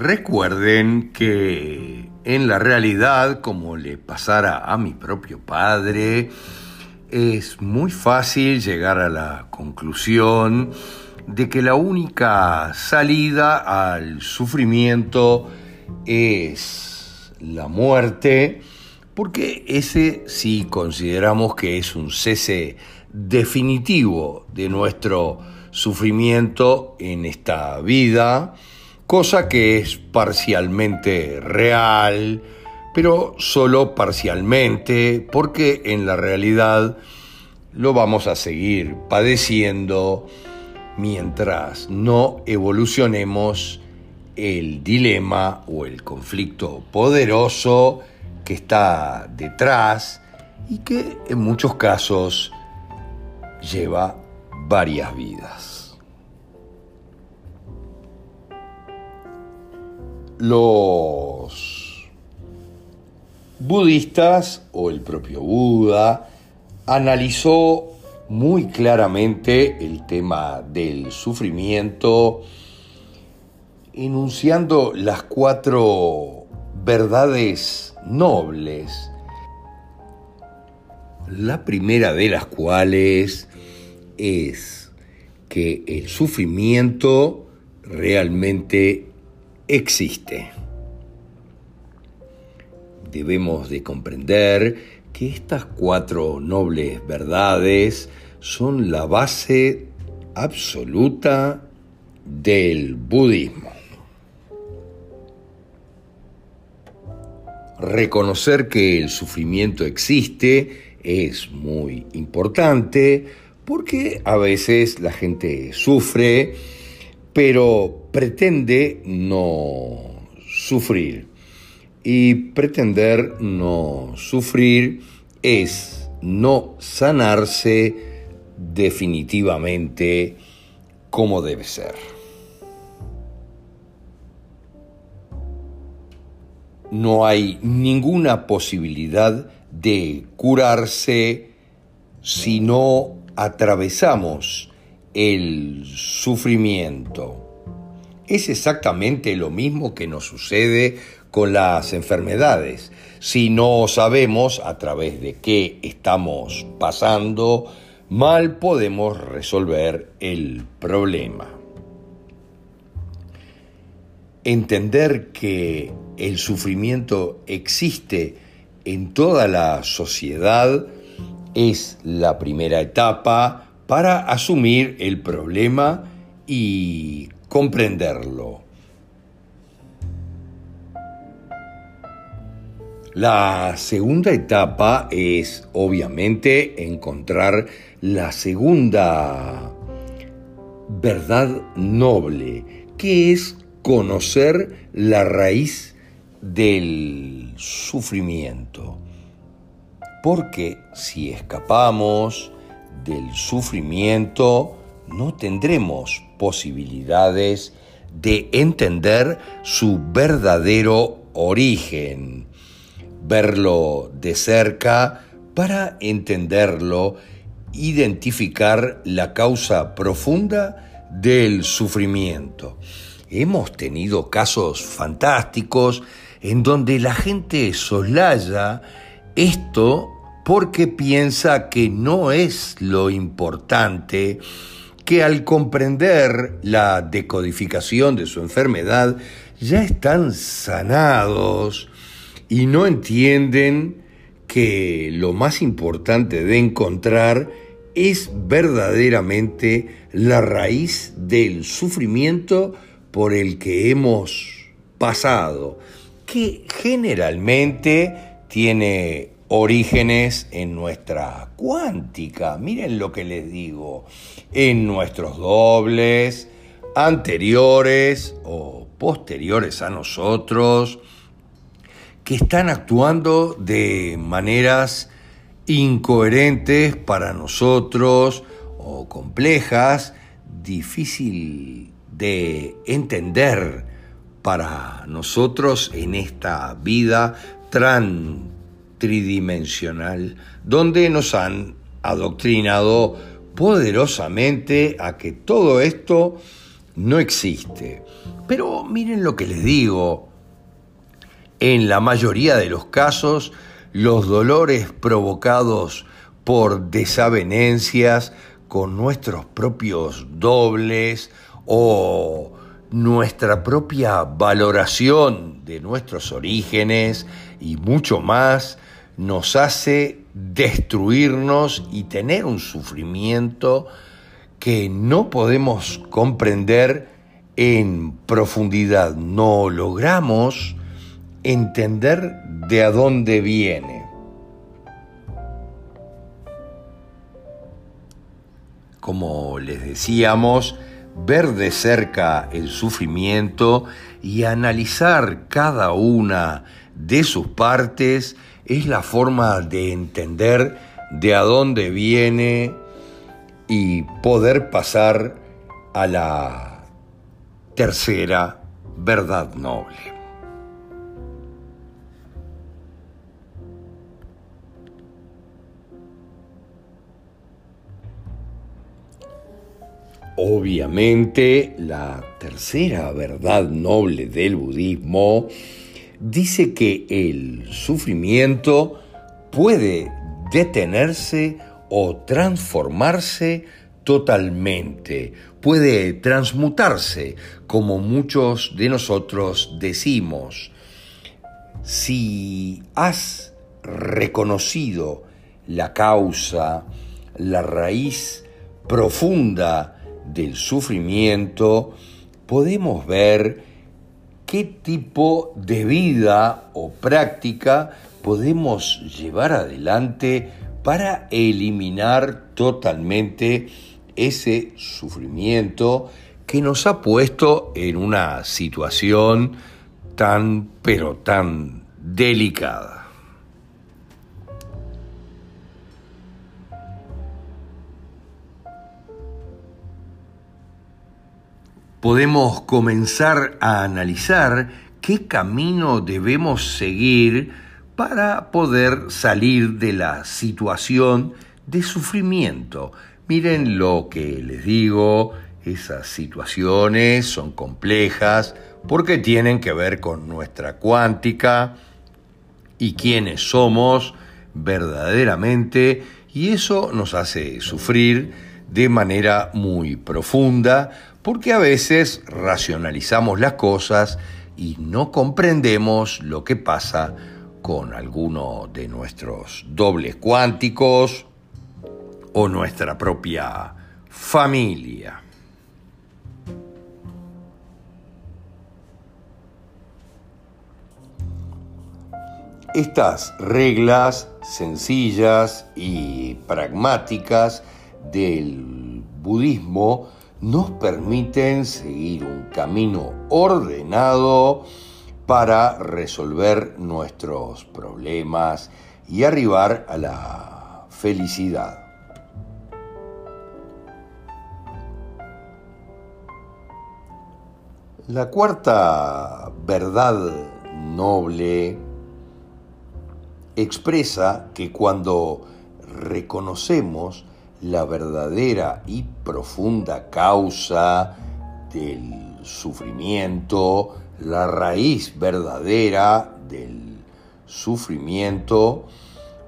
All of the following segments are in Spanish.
recuerden que en la realidad, como le pasara a mi propio padre, es muy fácil llegar a la conclusión de que la única salida al sufrimiento es la muerte, porque ese sí consideramos que es un cese definitivo de nuestro sufrimiento en esta vida, cosa que es parcialmente real, pero solo parcialmente, porque en la realidad lo vamos a seguir padeciendo mientras no evolucionemos el dilema o el conflicto poderoso que está detrás y que en muchos casos lleva varias vidas. Los budistas o el propio Buda analizó muy claramente el tema del sufrimiento, enunciando las cuatro verdades nobles, la primera de las cuales es que el sufrimiento realmente existe. Debemos de comprender que estas cuatro nobles verdades son la base absoluta del budismo. Reconocer que el sufrimiento existe es muy importante porque a veces la gente sufre, pero pretende no sufrir. Y pretender no sufrir es no sanarse definitivamente como debe ser. No hay ninguna posibilidad de curarse si no atravesamos el sufrimiento. Es exactamente lo mismo que nos sucede con las enfermedades. Si no sabemos a través de qué estamos pasando, mal podemos resolver el problema. Entender que el sufrimiento existe en toda la sociedad es la primera etapa para asumir el problema y comprenderlo. La segunda etapa es obviamente encontrar la segunda verdad noble, que es conocer la raíz del sufrimiento. Porque si escapamos del sufrimiento, no tendremos posibilidades de entender su verdadero origen, verlo de cerca para entenderlo, identificar la causa profunda del sufrimiento. Hemos tenido casos fantásticos en donde la gente soslaya esto porque piensa que no es lo importante, que al comprender la decodificación de su enfermedad ya están sanados y no entienden que lo más importante de encontrar es verdaderamente la raíz del sufrimiento por el que hemos pasado, que generalmente tiene orígenes en nuestra cuántica. Miren lo que les digo, en nuestros dobles, anteriores o posteriores a nosotros, que están actuando de maneras incoherentes para nosotros o complejas, difícil de entender para nosotros en esta vida tan tridimensional, donde nos han adoctrinado poderosamente a que todo esto no existe. Pero miren lo que les digo, en la mayoría de los casos, los dolores provocados por desavenencias con nuestros propios dobles o nuestra propia valoración de nuestros orígenes y mucho más nos hace destruirnos y tener un sufrimiento que no podemos comprender en profundidad. No logramos entender de a dónde viene. Como les decíamos, ver de cerca el sufrimiento y analizar cada una de sus partes es la forma de entender de a dónde viene y poder pasar a la tercera verdad noble. Obviamente, la tercera verdad noble del budismo dice que el sufrimiento puede detenerse o transformarse totalmente, puede transmutarse, como muchos de nosotros decimos. Si has reconocido la causa, la raíz profunda del sufrimiento, podemos ver qué tipo de vida o práctica podemos llevar adelante para eliminar totalmente ese sufrimiento que nos ha puesto en una situación tan pero tan delicada. Podemos comenzar a analizar qué camino debemos seguir para poder salir de la situación de sufrimiento. Miren lo que les digo, esas situaciones son complejas porque tienen que ver con nuestra cuántica y quiénes somos verdaderamente y eso nos hace sufrir de manera muy profunda porque a veces racionalizamos las cosas y no comprendemos lo que pasa con alguno de nuestros dobles cuánticos o nuestra propia familia. Estas reglas sencillas y pragmáticas del budismo nos permiten seguir un camino ordenado para resolver nuestros problemas y arribar a la felicidad. La cuarta verdad noble expresa que cuando reconocemos la verdadera y profunda causa del sufrimiento, la raíz verdadera del sufrimiento,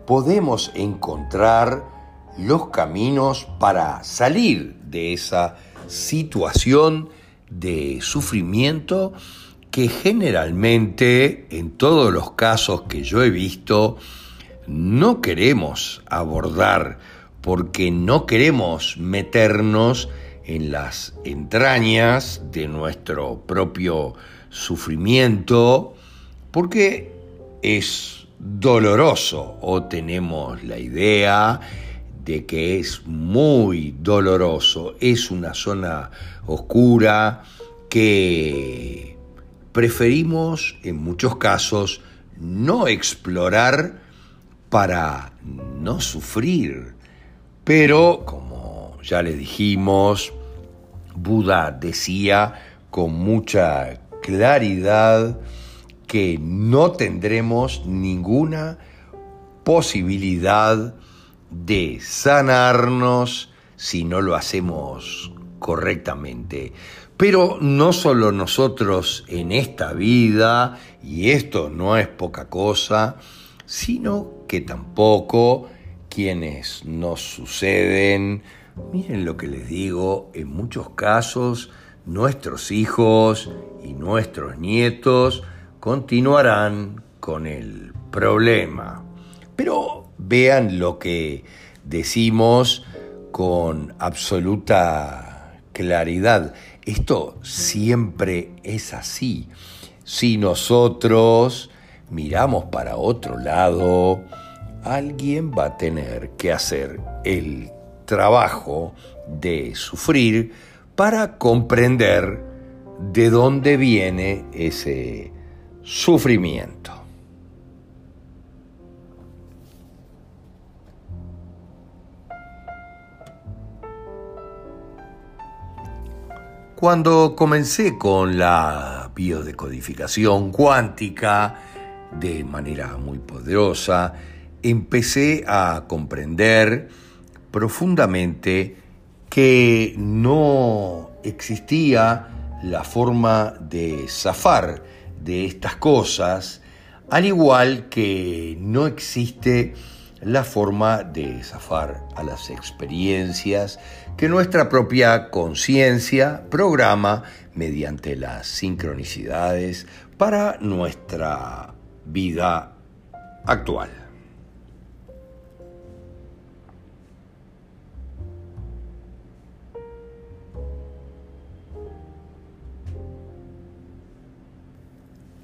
podemos encontrar los caminos para salir de esa situación de sufrimiento que generalmente, en todos los casos que yo he visto, no queremos abordar porque no queremos meternos en las entrañas de nuestro propio sufrimiento, porque es doloroso o tenemos la idea de que es muy doloroso, es una zona oscura que preferimos en muchos casos no explorar para no sufrir pero, como ya le dijimos, Buda decía con mucha claridad que no tendremos ninguna posibilidad de sanarnos si no lo hacemos correctamente. Pero no solo nosotros en esta vida, y esto no es poca cosa, sino que tampoco quienes nos suceden, miren lo que les digo, en muchos casos nuestros hijos y nuestros nietos continuarán con el problema. Pero vean lo que decimos con absoluta claridad. Esto siempre es así. Si nosotros miramos para otro lado, alguien va a tener que hacer el trabajo de sufrir para comprender de dónde viene ese sufrimiento. Cuando comencé con la biodecodificación cuántica de manera muy poderosa, empecé a comprender profundamente que no existía la forma de zafar de estas cosas, al igual que no existe la forma de zafar a las experiencias que nuestra propia conciencia programa mediante las sincronicidades para nuestra vida actual.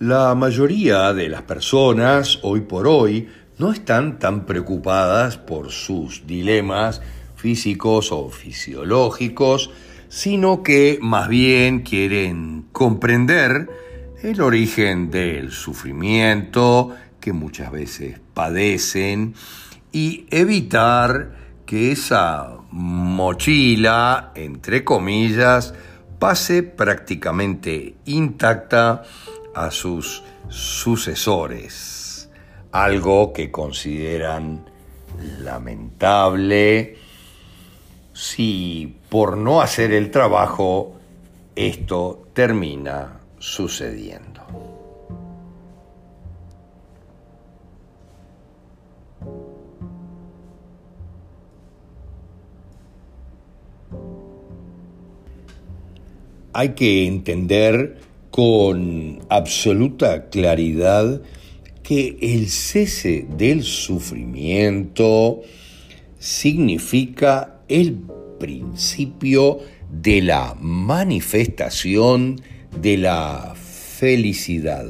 La mayoría de las personas hoy por hoy no están tan preocupadas por sus dilemas físicos o fisiológicos, sino que más bien quieren comprender el origen del sufrimiento que muchas veces padecen y evitar que esa mochila, entre comillas, pase prácticamente intacta a sus sucesores, algo que consideran lamentable si por no hacer el trabajo esto termina sucediendo. Hay que entender con absoluta claridad que el cese del sufrimiento significa el principio de la manifestación de la felicidad.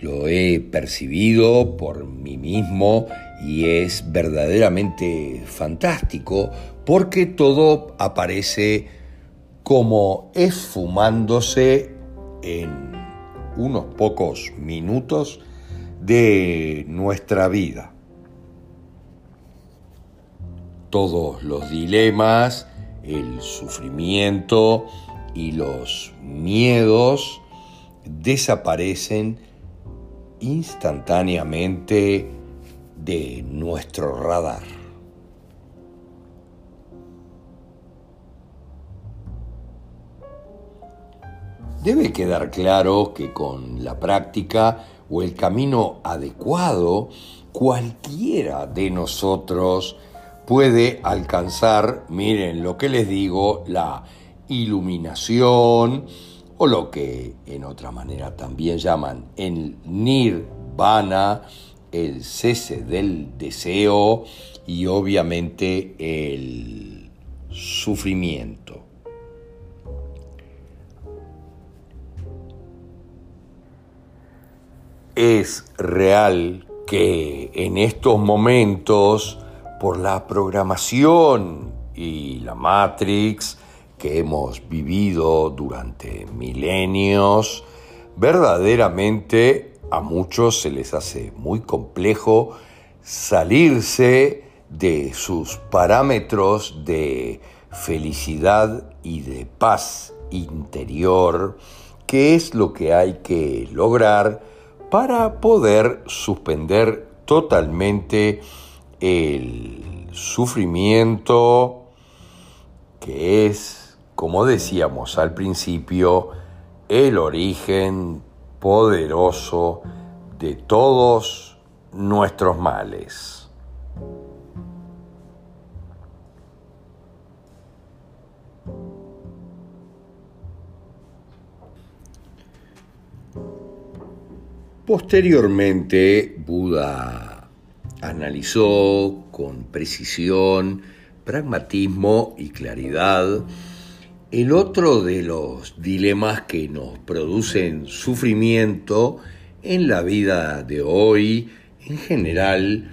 Lo he percibido por mí mismo y es verdaderamente fantástico porque todo aparece como esfumándose en unos pocos minutos de nuestra vida. Todos los dilemas, el sufrimiento y los miedos desaparecen instantáneamente de nuestro radar. Debe quedar claro que con la práctica o el camino adecuado, cualquiera de nosotros puede alcanzar, miren lo que les digo, la iluminación o lo que en otra manera también llaman el nirvana, el cese del deseo y obviamente el sufrimiento. Es real que en estos momentos, por la programación y la Matrix que hemos vivido durante milenios, verdaderamente a muchos se les hace muy complejo salirse de sus parámetros de felicidad y de paz interior, que es lo que hay que lograr para poder suspender totalmente el sufrimiento que es como decíamos al principio, el origen poderoso de todos nuestros males. Posteriormente, Buda analizó con precisión, pragmatismo y claridad el otro de los dilemas que nos producen sufrimiento en la vida de hoy en general,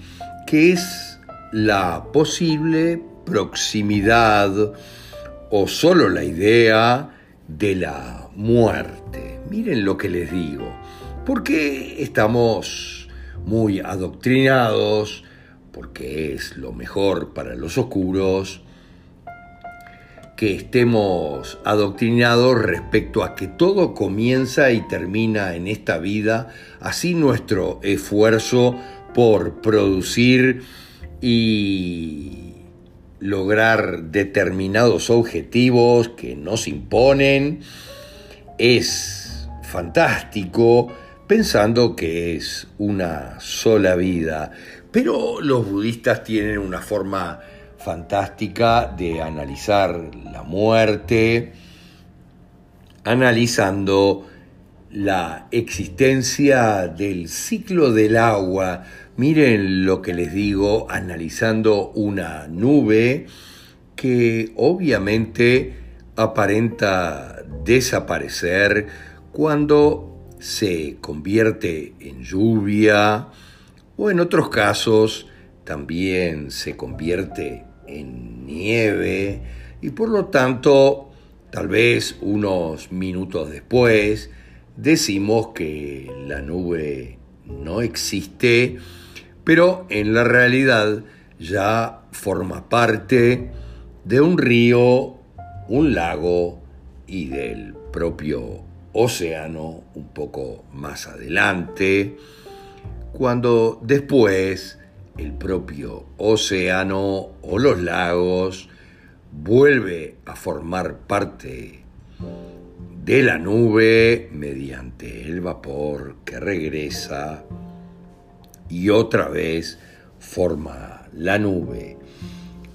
que es la posible proximidad o solo la idea de la muerte. Miren lo que les digo, porque estamos muy adoctrinados, porque es lo mejor para los oscuros, que estemos adoctrinados respecto a que todo comienza y termina en esta vida, así nuestro esfuerzo por producir y lograr determinados objetivos que nos imponen es fantástico pensando que es una sola vida. Pero los budistas tienen una forma fantástica de analizar la muerte, analizando la existencia del ciclo del agua. Miren lo que les digo, analizando una nube que obviamente aparenta desaparecer cuando se convierte en lluvia o en otros casos también se convierte en nieve y por lo tanto, tal vez unos minutos después, decimos que la nube no existe, pero en la realidad ya forma parte de un río, un lago y del propio océano un poco más adelante, cuando después el propio océano o los lagos vuelve a formar parte de la nube mediante el vapor que regresa y otra vez forma la nube.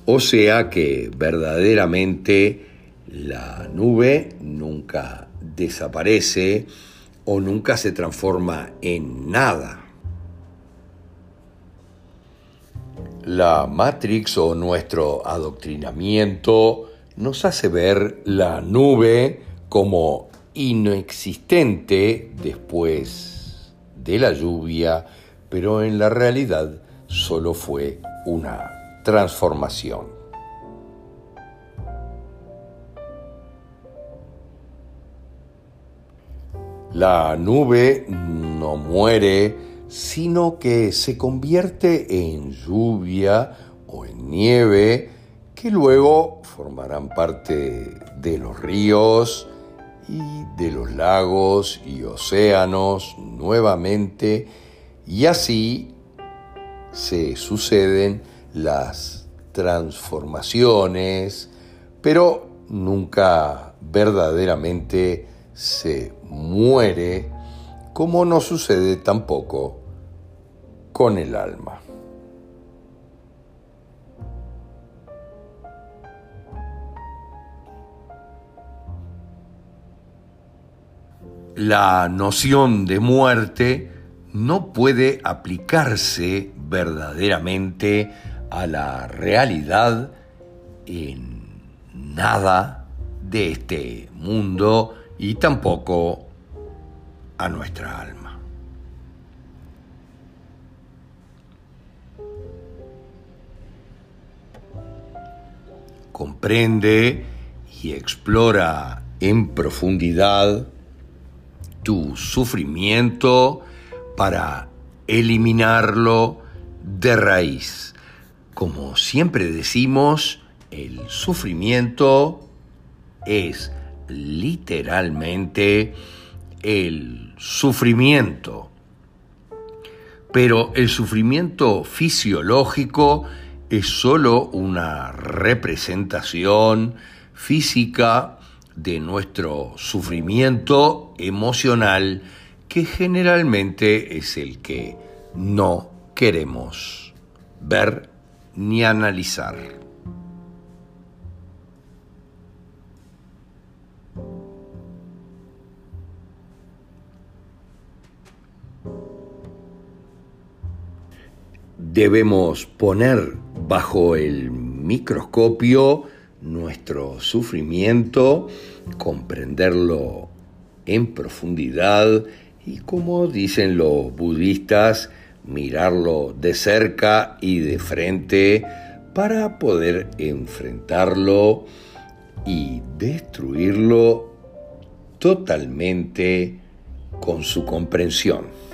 O sea que verdaderamente la nube nunca desaparece o nunca se transforma en nada. La Matrix o nuestro adoctrinamiento nos hace ver la nube como inexistente después de la lluvia, pero en la realidad solo fue una transformación. La nube no muere sino que se convierte en lluvia o en nieve que luego formarán parte de los ríos y de los lagos y océanos nuevamente. Y así se suceden las transformaciones, pero nunca verdaderamente se muere como no sucede tampoco con el alma. La noción de muerte no puede aplicarse verdaderamente a la realidad en nada de este mundo y tampoco a nuestra alma. Comprende y explora en profundidad tu sufrimiento para eliminarlo de raíz. Como siempre decimos, el sufrimiento es literalmente el sufrimiento, pero el sufrimiento fisiológico es sólo una representación física de nuestro sufrimiento emocional que generalmente es el que no queremos ver ni analizar. Debemos poner bajo el microscopio nuestro sufrimiento, comprenderlo en profundidad y como dicen los budistas, mirarlo de cerca y de frente para poder enfrentarlo y destruirlo totalmente con su comprensión.